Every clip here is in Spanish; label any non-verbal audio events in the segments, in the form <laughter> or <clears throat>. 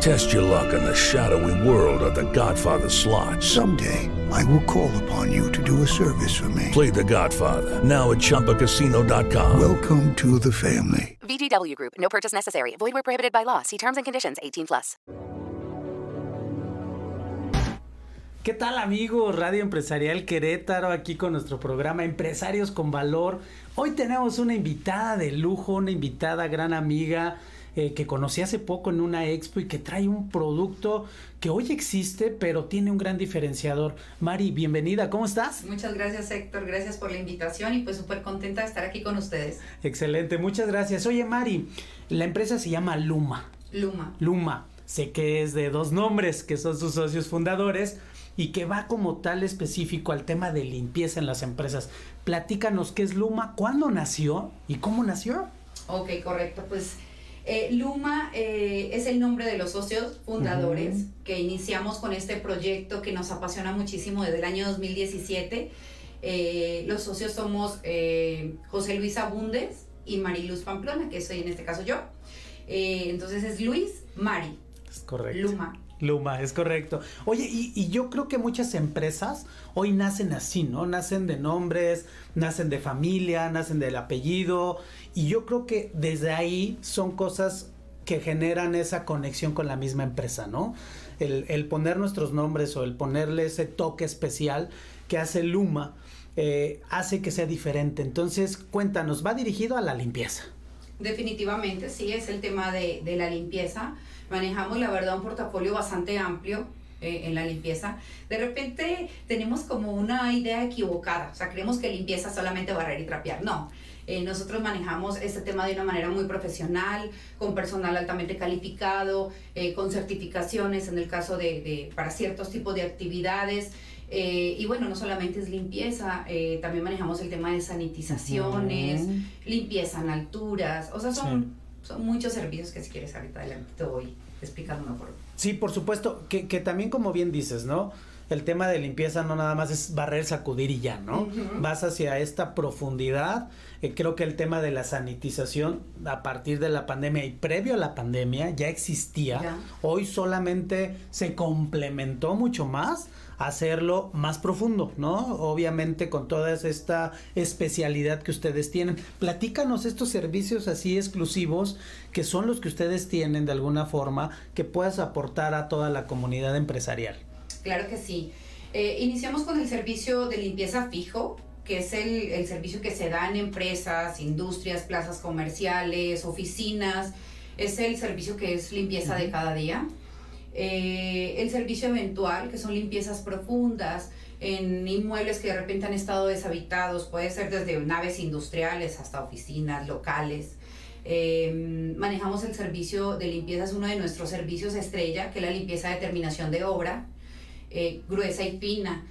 Test your luck in the shadowy world of The Godfather slot. Someday, I will call upon you to do a service for me. Play The Godfather now at ChumbaCasino.com. Welcome to the family. VGW Group. No purchase necessary. Void where prohibited by law. See terms and conditions. 18 plus. ¿Qué tal amigos? Radio Empresarial Querétaro aquí con nuestro programa Empresarios con Valor. Hoy tenemos una invitada de lujo, una invitada gran amiga eh, que conocí hace poco en una expo y que trae un producto que hoy existe, pero tiene un gran diferenciador. Mari, bienvenida, ¿cómo estás? Muchas gracias Héctor, gracias por la invitación y pues súper contenta de estar aquí con ustedes. Excelente, muchas gracias. Oye Mari, la empresa se llama Luma. Luma. Luma. Sé que es de dos nombres, que son sus socios fundadores y que va como tal específico al tema de limpieza en las empresas. Platícanos qué es Luma, cuándo nació y cómo nació. Ok, correcto. Pues eh, Luma eh, es el nombre de los socios fundadores que iniciamos con este proyecto que nos apasiona muchísimo desde el año 2017. Eh, los socios somos José Luis Abundes y Mariluz Pamplona, que soy en este caso yo. entonces es Luis Mari. Es correcto. Luma. Luma, es correcto. Oye, y, yo creo que muchas empresas hoy nacen así, ¿no? Nacen de nombres, nacen de familia, nacen del apellido, y yo creo que desde ahí son cosas que generan esa conexión con la misma empresa, ¿no? El, poner nuestros nombres o el ponerle ese toque especial que hace Luma, eh, hace que sea diferente. Entonces, cuéntanos, va dirigido a la limpieza. Definitivamente, sí, es el tema de, de la limpieza manejamos la verdad un portafolio bastante amplio eh, en la limpieza, de repente tenemos como una idea equivocada, o sea, creemos que limpieza solamente barrer y trapear, no. Eh, nosotros manejamos este tema de una manera muy profesional, con personal altamente calificado, eh, con certificaciones en el caso de, de, para ciertos tipos de actividades. Y bueno, no solamente es limpieza, también manejamos el tema de sanitizaciones, limpieza en alturas, o sea, son son muchos servicios que si quieres ahorita adelante te voy explicando una por Sí, por supuesto, que, que también como bien dices, ¿no? el tema de limpieza no nada más es barrer, sacudir y ya, ¿no? Vas hacia esta profundidad. Eh, creo que el tema de la sanitización a partir de la pandemia y previo a la pandemia ya existía. Hoy solamente se complementó mucho más hacerlo más profundo, ¿no? Obviamente con toda esta especialidad que ustedes tienen. Platícanos estos servicios así exclusivos que son los que ustedes tienen de alguna forma que puedas aportar a toda la comunidad empresarial. Claro que sí. Eh, iniciamos con el servicio de limpieza fijo, que es el, el, servicio que se da en empresas, industrias, plazas comerciales, oficinas. Es el servicio que es limpieza de cada día. Eh, el servicio eventual, que son limpiezas profundas en inmuebles que de repente han estado deshabitados, puede ser desde naves industriales hasta oficinas locales. Eh, manejamos el servicio de limpieza, es uno de nuestros servicios estrella, que es la limpieza de terminación de obra, eh, gruesa y fina.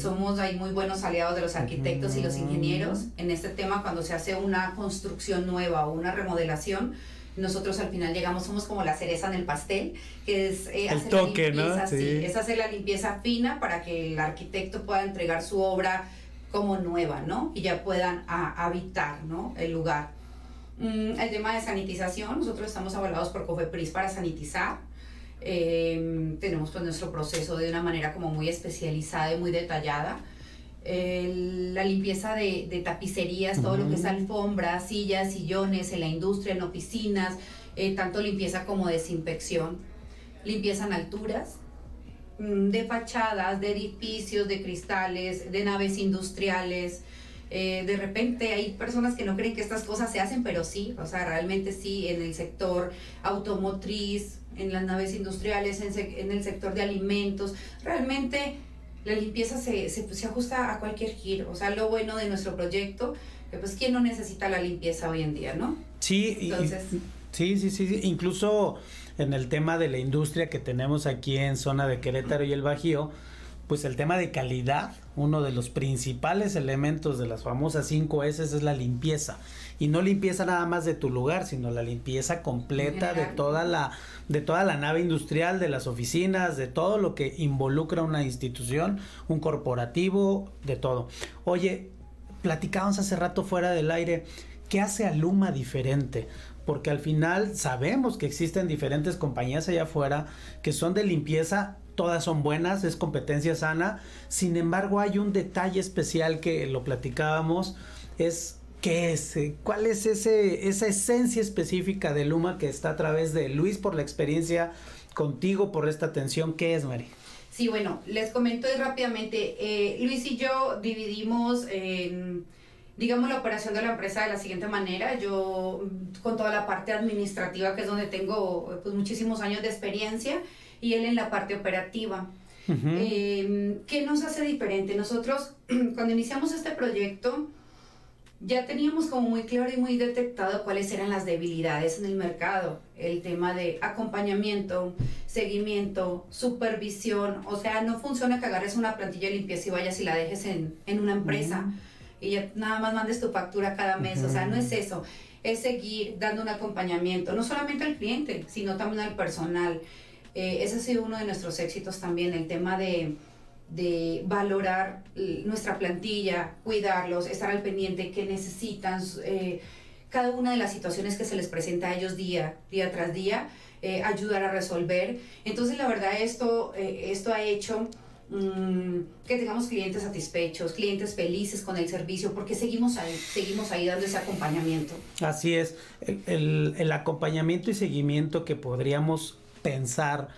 somos ahí muy buenos aliados de los arquitectos y los ingenieros en este tema cuando se hace una construcción nueva o una remodelación nosotros al final llegamos, somos como la cereza en el pastel, que es eh, hacer la limpieza, es hacer la limpieza fina para que el arquitecto pueda entregar su obra como nueva, ¿no? Y ya puedan habitar, ¿no? El lugar. Mm, el tema de sanitización, nosotros estamos avalados por COFEPRIS para sanitizar. Em, tenemos pues nuestro proceso de una manera como muy especializada y muy detallada la limpieza de, tapicerías, todo lo que es alfombras, sillas, sillones en la industria, en oficinas, eh, tanto limpieza como desinfección, limpieza en alturas, mm, de fachadas, de edificios, de cristales, de naves industriales. Eh, de repente hay personas que no creen que estas cosas se hacen, pero sí, o sea, realmente sí, en el sector automotriz, en las naves industriales, en, en el sector de alimentos, realmente la limpieza se, se, se, ajusta a cualquier giro. O sea, lo bueno de nuestro proyecto, que pues quién no necesita la limpieza hoy en día, ¿no? Sí, Entonces, sí, sí, sí, incluso en el tema de la industria que tenemos aquí en zona de Querétaro y el Bajío, pues el tema de calidad, uno de los principales elementos de las famosas 5 S es la limpieza. Y no limpieza nada más de tu lugar, sino la limpieza completa de toda la de toda la nave industrial, de las oficinas, de todo lo que involucra una institución, un corporativo, de todo. Oye, platicábamos hace rato fuera del aire, ¿qué hace a Luma diferente? Porque al final sabemos que existen diferentes compañías allá afuera que son de limpieza todas son buenas, es competencia sana. Sin embargo, hay un detalle especial que lo platicábamos, es qué es, cuál es ese, esa esencia específica de Luma que está a través de Luis por la experiencia contigo, por esta atención, ¿qué es, Mari? Sí, bueno, les comento rápidamente. Eh, Luis y yo dividimos, digamos, la operación de la empresa de la siguiente manera. Yo, con toda la parte administrativa, que es donde tengo pues, muchísimos años de experiencia, y él en la parte operativa. Em, ¿Qué nos hace diferente? Nosotros, <clears throat> cuando iniciamos este proyecto, ya teníamos como muy claro y muy detectado cuáles eran las debilidades en el mercado. El tema de acompañamiento, seguimiento, supervisión. O sea, no funciona que agarres una plantilla de limpieza y vayas y la dejes en, en una empresa y ya nada más mandes tu factura cada mes. O sea, no es eso. Es seguir dando un acompañamiento, no solamente al cliente, sino también al personal. Eh, ese ha sido uno de nuestros éxitos también, el tema de, de valorar nuestra plantilla, cuidarlos, estar al pendiente, qué necesitan, eh, cada una de las situaciones que se les presenta a ellos día, día tras día, eh, ayudar a resolver. Entonces, la verdad, esto, esto ha hecho mm, que tengamos clientes satisfechos, clientes felices con el servicio, porque seguimos ahí, seguimos ahí dando ese acompañamiento. Así es, el, el acompañamiento y seguimiento que podríamos pensar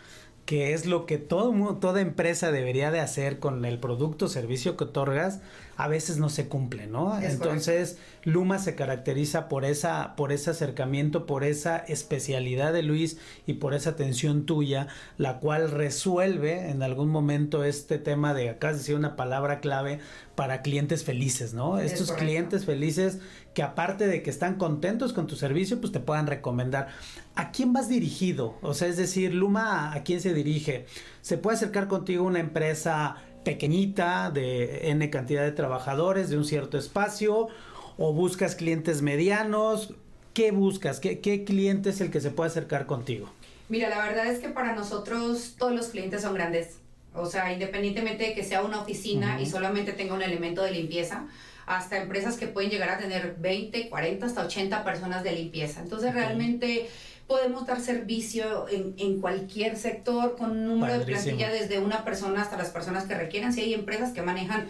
que es lo que todo, toda empresa debería de hacer con el producto o servicio que otorgas, a veces no se cumple, ¿no? Entonces, Luma se caracteriza por esa, por ese acercamiento, por esa especialidad de Luis y por esa atención tuya, la cual resuelve en algún momento este tema de acá decir una palabra clave para clientes felices, ¿no? Estos clientes felices que aparte de que están contentos con tu servicio, pues te puedan recomendar. ¿A quién vas dirigido? O sea, es decir, Luma, ¿a quién se dirige? ¿Se puede acercar contigo una empresa pequeñita de N cantidad de trabajadores de un cierto espacio o buscas clientes medianos? ¿Qué buscas? ¿Qué, qué cliente es el que se puede acercar contigo? Mira, la verdad es que para nosotros todos los clientes son grandes. O sea, independientemente de que sea una oficina y solamente tenga un elemento de limpieza, hasta empresas que pueden llegar a tener 20, 40, hasta 80 personas de limpieza. Entonces, realmente podemos dar servicio en, en, cualquier sector con un número de plantilla desde una persona hasta las personas que requieran. Si hay empresas que manejan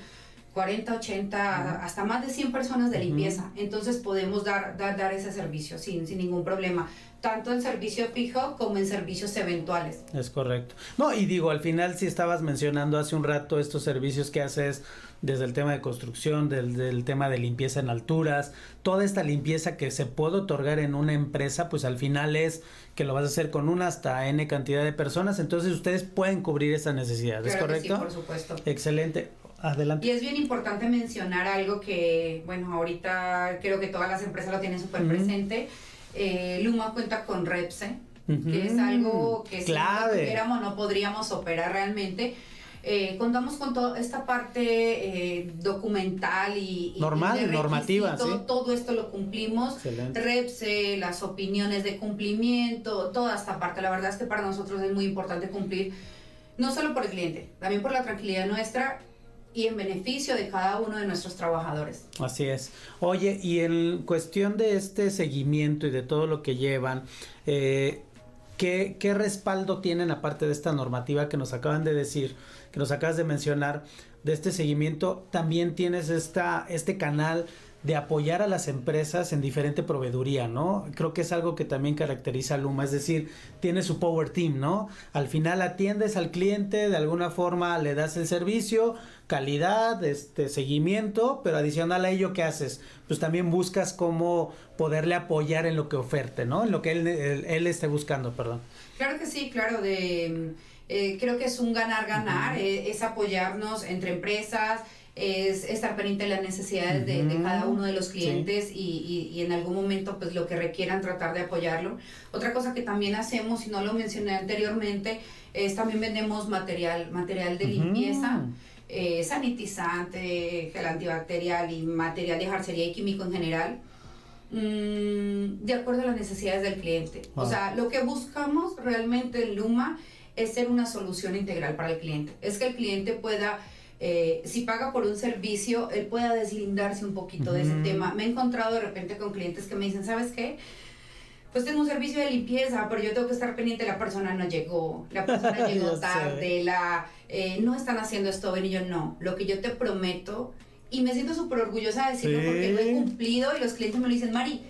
40, 80, hasta más de 100 personas de limpieza. Entonces podemos dar, dar, dar ese servicio sin, sin ningún problema tanto en servicio fijo como en servicios eventuales. Es correcto. No, y digo, al final si estabas mencionando hace un rato estos servicios que haces desde el tema de construcción, del, del, tema de limpieza en alturas, toda esta limpieza que se puede otorgar en una empresa, pues al final es que lo vas a hacer con una hasta N cantidad de personas, entonces ustedes pueden cubrir esa necesidad, ¿es correcto? sí, por supuesto. Excelente. Adelante. Y es bien importante mencionar algo que, bueno, ahorita creo que todas las empresas lo tienen súper presente eh, Luma cuenta con Repse, que es algo que si no tuviéramos no podríamos operar realmente. Eh, contamos con toda esta parte eh, documental y, normal, normativa, todo esto lo cumplimos. Repse, las opiniones de cumplimiento, toda esta parte. La verdad es que para nosotros es muy importante cumplir, no solo por el cliente, también por la tranquilidad nuestra y en beneficio de cada uno de nuestros trabajadores. Así es. Oye, y en cuestión de este seguimiento y de todo lo que llevan, eh, ¿qué, ¿qué, respaldo tienen aparte de esta normativa que nos acaban de decir, que nos acabas de mencionar, de este seguimiento? También tienes esta, este canal de apoyar a las empresas en diferente proveeduría, ¿no? Creo que es algo que también caracteriza a Luma, es decir, tiene su power team, ¿no? Al final atiendes al cliente, de alguna forma le das el servicio, calidad, este seguimiento, pero adicional a ello, ¿qué haces? Pues también buscas cómo poderle apoyar en lo que oferte, ¿no? En lo que él, él, esté buscando, perdón. Claro que sí, claro, de... Eh, creo que es un ganar-ganar, eh, es apoyarnos entre empresas, es estar pendiente de las necesidades de, de, cada uno de los clientes y, y, y, en algún momento pues lo que requieran tratar de apoyarlo. Otra cosa que también hacemos, y no lo mencioné anteriormente, es también vendemos material, material de limpieza. Eh, sanitizante, gel antibacterial y material de jarcería y químico en general, mmm, de acuerdo a las necesidades del cliente. Wow. O sea, lo que buscamos realmente en Luma es ser una solución integral para el cliente. Es que el cliente pueda eh, si paga por un servicio, él pueda deslindarse un poquito uh -huh. de ese tema. Me he encontrado de repente con clientes que me dicen, ¿sabes qué? Pues tengo un servicio de limpieza, pero yo tengo que estar pendiente, la persona no llegó, la persona <laughs> llegó tarde, la, eh, no están haciendo esto, ven y yo no. Lo que yo te prometo, y me siento súper orgullosa de decirlo sí. porque lo he cumplido y los clientes me lo dicen, Mari,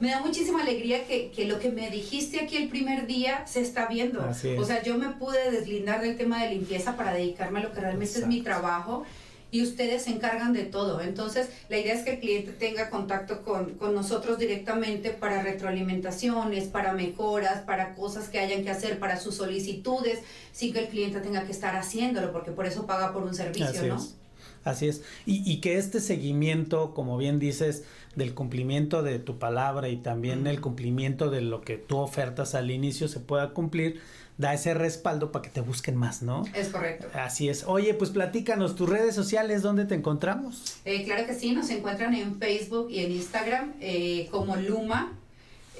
me da muchísima alegría que, que, lo que me dijiste aquí el primer día se está viendo. O sea, yo me pude deslindar del tema de limpieza para dedicarme a lo que realmente Exacto. es mi trabajo y ustedes se encargan de todo. Entonces, la idea es que el cliente tenga contacto con, con nosotros directamente para retroalimentaciones, para mejoras, para cosas que hayan que hacer, para sus solicitudes, sin que el cliente tenga que estar haciéndolo, porque por eso paga por un servicio, Así ¿no? Es. Así es. Y, y, que este seguimiento, como bien dices, del cumplimiento de tu palabra y también el cumplimiento de lo que tú ofertas al inicio se pueda cumplir, da ese respaldo para que te busquen más, ¿no? Es correcto. Así es. Oye, pues platícanos tus redes sociales, ¿dónde te encontramos? Eh, claro que sí, nos encuentran en Facebook y en Instagram eh, como Luma.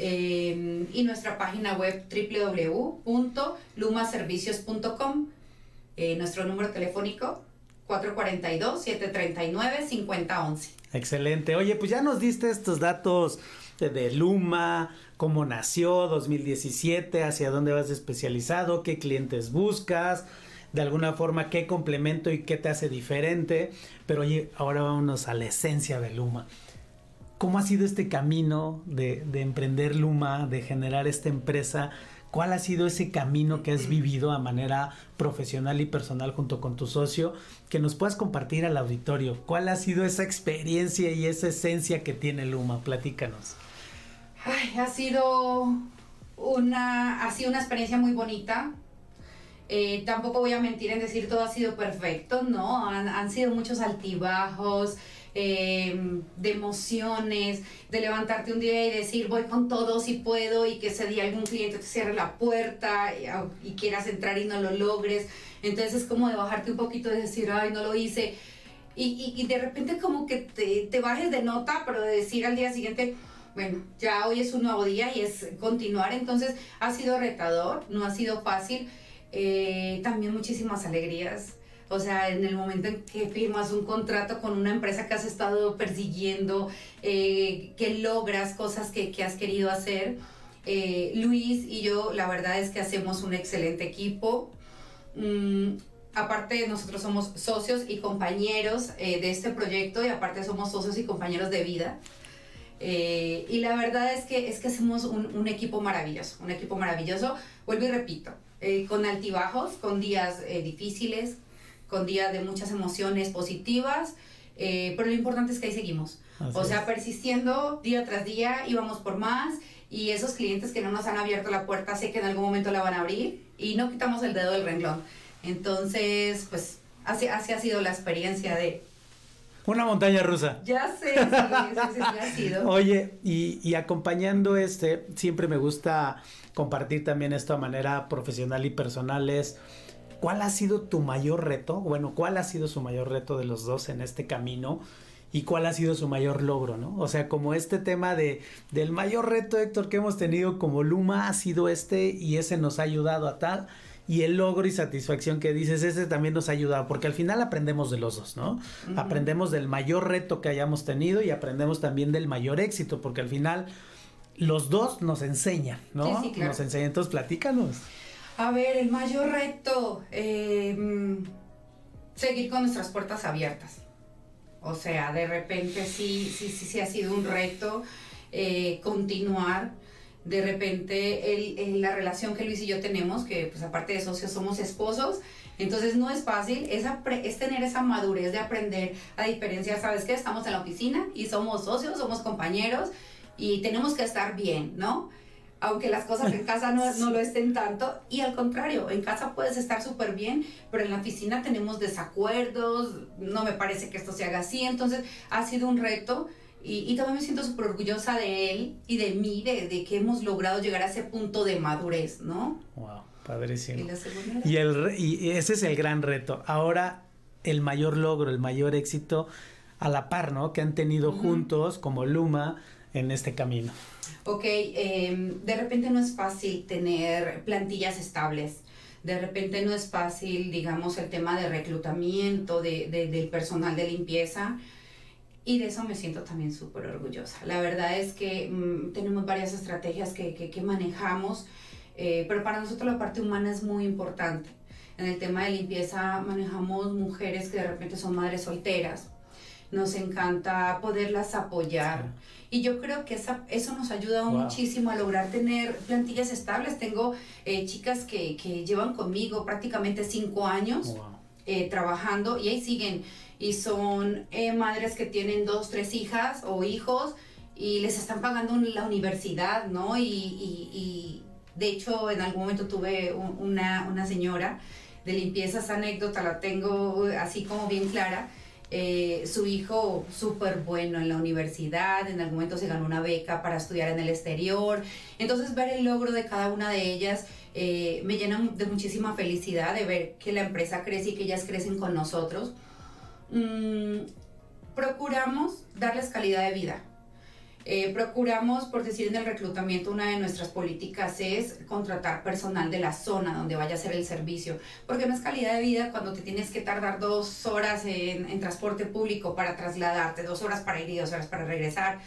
Eh, y nuestra página web www.lumaservicios.com. nuestro número telefónico 442-739-5011. Excelente. Oye, pues ya nos diste estos datos de, Luma, cómo nació 2017, hacia dónde vas especializado, qué clientes buscas, de alguna forma qué complemento y qué te hace diferente. Pero oye, ahora vámonos a la esencia de Luma. ¿Cómo ha sido este camino de, de emprender Luma, de generar esta empresa? ¿Cuál ha sido ese camino que has vivido a manera profesional y personal junto con tu socio? Que nos puedas compartir al auditorio. ¿Cuál ha sido esa experiencia y esa esencia que tiene Luma? Platícanos. Ay, ha sido una, ha sido una experiencia muy bonita. Eh, tampoco voy a mentir en decir todo ha sido perfecto, ¿no? Han, han sido muchos altibajos, eh, de emociones, de levantarte un día y decir voy con todo si puedo y que ese día algún cliente te cierre la puerta y, y, quieras entrar y no lo logres. Entonces es como de bajarte un poquito y decir, ay, no lo hice. Y, y, y de repente como que te, te bajes de nota, pero de decir al día siguiente, bueno, ya hoy es un nuevo día y es continuar. Entonces ha sido retador, no ha sido fácil. Eh, también muchísimas alegrías. O sea, en el momento en que firmas un contrato con una empresa que has estado persiguiendo, eh, que logras cosas que, has querido hacer. Eh, Luis y yo, la verdad es que hacemos un excelente equipo. Mm, aparte, nosotros somos socios y compañeros eh, de este proyecto y aparte somos socios y compañeros de vida. Eh, y la verdad es que, es que somos un, equipo maravilloso, un equipo maravilloso. Vuelvo y repito, eh, con altibajos, con días difíciles, con días de muchas emociones positivas, eh, pero lo importante es que ahí seguimos. Así o sea, es. persistiendo día tras día y vamos por más. Y esos clientes que no nos han abierto la puerta, sé que en algún momento la van a abrir y no quitamos el dedo del renglón. Entonces, pues así, así ha sido la experiencia de, una montaña rusa. Ya sé, sí, sí, sí, ha sido. <laughs> Oye, y, y, acompañando este, siempre me gusta compartir también esto a manera profesional y personal, es ¿cuál ha sido tu mayor reto? Bueno, ¿cuál ha sido su mayor reto de los dos en este camino? ¿Y cuál ha sido su mayor logro, no? O sea, como este tema de, del mayor reto, Héctor, que hemos tenido como Luma ha sido este y ese nos ha ayudado a tal y el logro y satisfacción que dices, ese también nos ha ayudado, porque al final aprendemos de los dos, ¿no? Uh -huh. Aprendemos del mayor reto que hayamos tenido y aprendemos también del mayor éxito, porque al final los dos nos enseñan, ¿no? Sí, sí, claro. Nos enseñan, entonces platícanos. A ver, el mayor reto, eh, seguir con nuestras puertas abiertas. O sea, de repente sí, sí, sí, sí ha sido un reto eh, continuar de repente el, el, la relación que Luis y yo tenemos, que pues aparte de socios somos esposos, entonces no es fácil, es, es tener esa madurez de aprender a diferenciar, ¿sabes qué? Estamos en la oficina y somos socios, somos compañeros y tenemos que estar bien, ¿no? Aunque las cosas en casa no, no, lo estén tanto. Y al contrario, en casa puedes estar súper bien, pero en la oficina tenemos desacuerdos, no me parece que esto se haga así. Entonces ha sido un reto y, y también me siento súper orgullosa de él y de mí, de, de, que hemos logrado llegar a ese punto de madurez, ¿no? Wow, padrísimo. Y, el, y ese es el gran reto. Ahora, el mayor logro, el mayor éxito a la par, ¿no? Que han tenido uh -huh. juntos como Luma en este camino. Ok, eh, de repente no es fácil tener plantillas estables. De repente no es fácil, digamos, el tema de reclutamiento de, de, del personal de limpieza. Y de eso me siento también súper orgullosa. La verdad es que mmm, tenemos varias estrategias que, que, que manejamos, eh, pero para nosotros la parte humana es muy importante. En el tema de limpieza manejamos mujeres que de repente son madres solteras. Nos encanta poderlas apoyar. Y yo creo que esa, eso nos ayuda wow. muchísimo a lograr tener plantillas estables. Tengo eh, chicas que, que, llevan conmigo prácticamente cinco años wow. eh, trabajando y ahí siguen y son eh, madres que tienen dos, tres hijas o hijos y les están pagando la universidad, ¿no? Y, y, y de hecho en algún momento tuve un, una, una señora de limpieza, esa anécdota la tengo así como bien clara. Eh, su hijo súper bueno en la universidad, en algún momento se ganó una beca para estudiar en el exterior. Entonces ver el logro de cada una de ellas eh, me llena de muchísima felicidad de ver que la empresa crece y que ellas crecen con nosotros mmm, procuramos darles calidad de vida. Eh, procuramos, por decir en el reclutamiento, una de nuestras políticas es contratar personal de la zona donde vaya a hacer el servicio, porque no es calidad de vida cuando te tienes que tardar dos horas en, en transporte público para trasladarte, dos horas para ir y dos horas para regresar.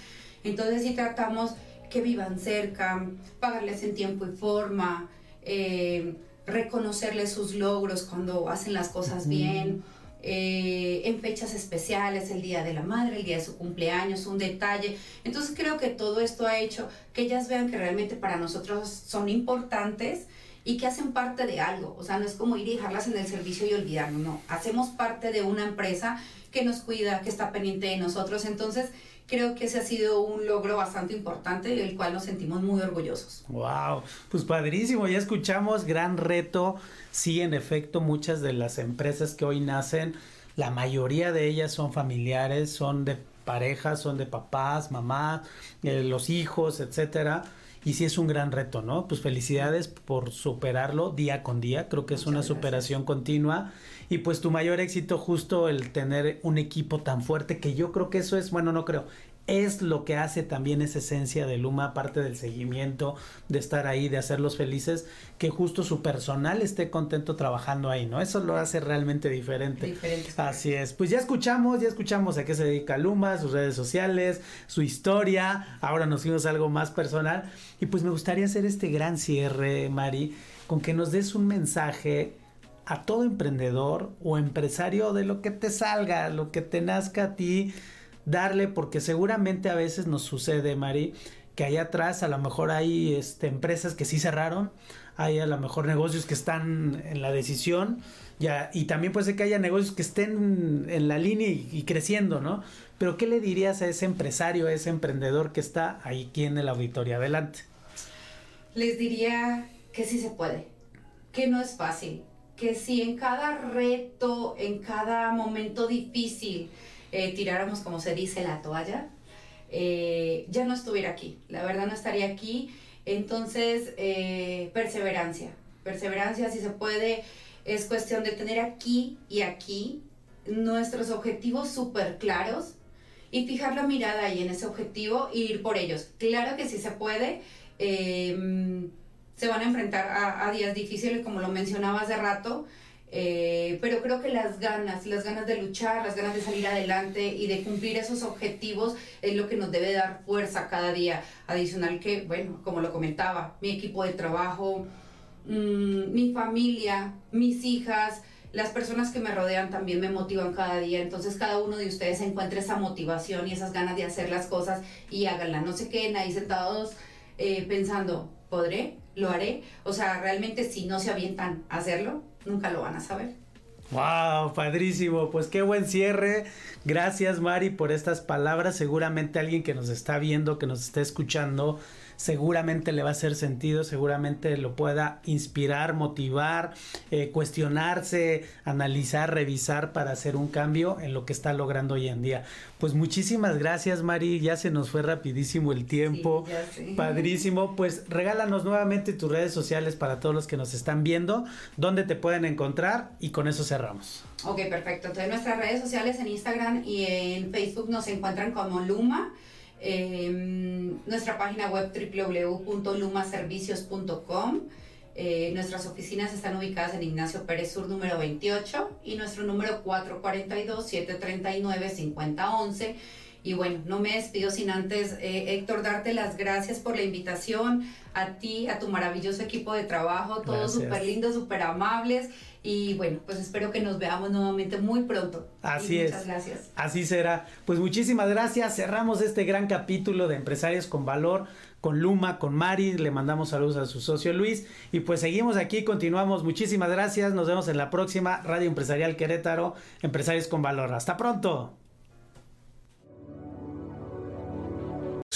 Entonces sí tratamos que vivan cerca, pagarles en tiempo y forma, eh, reconocerles sus logros cuando hacen las cosas uh -huh. bien eh, en fechas especiales, el Día de la Madre, el día de su cumpleaños, un detalle. Entonces creo que todo esto ha hecho que ellas vean que realmente para nosotros son importantes y que hacen parte de algo. O sea, no es como ir y dejarlas en el servicio y olvidarnos, no. Hacemos parte de una empresa que nos cuida, que está pendiente de nosotros. Entonces, creo que ese ha sido un logro bastante importante del cual nos sentimos muy orgullosos. Wow, pues padrísimo, ya escuchamos, gran reto. Sí, en efecto, muchas de las empresas que hoy nacen, la mayoría de ellas son familiares, son de parejas, son de papás, mamás, eh, los hijos, etcétera. Y sí es un gran reto, ¿no? Pues felicidades por superarlo día con día. Creo que es Muchas una gracias. superación continua. Y pues tu mayor éxito justo el tener un equipo tan fuerte que yo creo que eso es, bueno, no creo, es lo que hace también esa esencia de Luma, aparte del seguimiento, de estar ahí, de hacerlos felices, que justo su personal esté contento trabajando ahí, ¿no? Eso lo hace realmente diferente. diferente. Así es. Pues ya escuchamos, ya escuchamos a qué se dedica Luma, sus redes sociales, su historia. Ahora nos fuimos a algo más personal. Y pues me gustaría hacer este gran cierre, Mari, con que nos des un mensaje a todo emprendedor o empresario de lo que te salga, lo que te nazca a ti darle, porque seguramente a veces nos sucede, Mari, que allá atrás a lo mejor hay este, empresas que sí cerraron, hay a lo mejor negocios que están en la decisión, ya, y también puede ser que haya negocios que estén en la línea y, creciendo, ¿no? Pero ¿qué le dirías a ese empresario, a ese emprendedor que está ahí aquí en el auditorio? Adelante. Les diría que sí se puede, que no es fácil, que si en cada reto, en cada momento difícil, eh, tiráramos, como se dice, la toalla, eh, ya no estuviera aquí. La verdad no estaría aquí. Entonces, eh, perseverancia. Perseverancia, si se puede, es cuestión de tener aquí y aquí nuestros objetivos súper claros y fijar la mirada ahí en ese objetivo e ir por ellos. Claro que sí se puede. se van a enfrentar a, a días difíciles, como lo mencionaba hace rato, eh, pero creo que las ganas, las ganas de luchar, las ganas de salir adelante y de cumplir esos objetivos es lo que nos debe dar fuerza cada día. Adicional que, bueno, como lo comentaba, mi equipo de trabajo, mmm, mi familia, mis hijas, las personas que me rodean también me motivan cada día. Entonces cada uno de ustedes encuentre esa motivación y esas ganas de hacer las cosas y háganla. No se queden ahí sentados eh, pensando, ¿podré? ¿Lo haré? O sea, realmente si no se avientan a hacerlo, nunca lo van a saber. Wow, padrísimo. Pues qué buen cierre. Gracias, Mari, por estas palabras. Seguramente alguien que nos está viendo, que nos está escuchando, seguramente le va a hacer sentido, seguramente lo pueda inspirar, motivar, eh, cuestionarse, analizar, revisar para hacer un cambio en lo que está logrando hoy en día. Pues muchísimas gracias, Mari. Ya se nos fue rapidísimo el tiempo. Padrísimo. Pues regálanos nuevamente tus redes sociales para todos los que nos están viendo, dónde te pueden encontrar y con eso cerramos. Ok, perfecto. Entonces nuestras redes sociales en Instagram y en Facebook nos encuentran como Luma. Em, nuestra página web www.lumaservicios.com. Eh, nuestras oficinas están ubicadas en Ignacio Pérez Sur número 28 y nuestro número 442-739-5011. Y bueno, no me despido sin antes, eh, Héctor, darte las gracias por la invitación, a ti, a tu maravilloso equipo de trabajo, todos súper lindos, súper amables. Y bueno, pues espero que nos veamos nuevamente muy pronto. Así es. Muchas gracias. Así será. Pues muchísimas gracias. Cerramos este gran capítulo de Empresarios con Valor con Luma, con Mari. Le mandamos saludos a su socio Luis. Y pues seguimos aquí, continuamos. Muchísimas gracias. Nos vemos en la próxima Radio Empresarial Querétaro, Empresarios con Valor. Hasta pronto.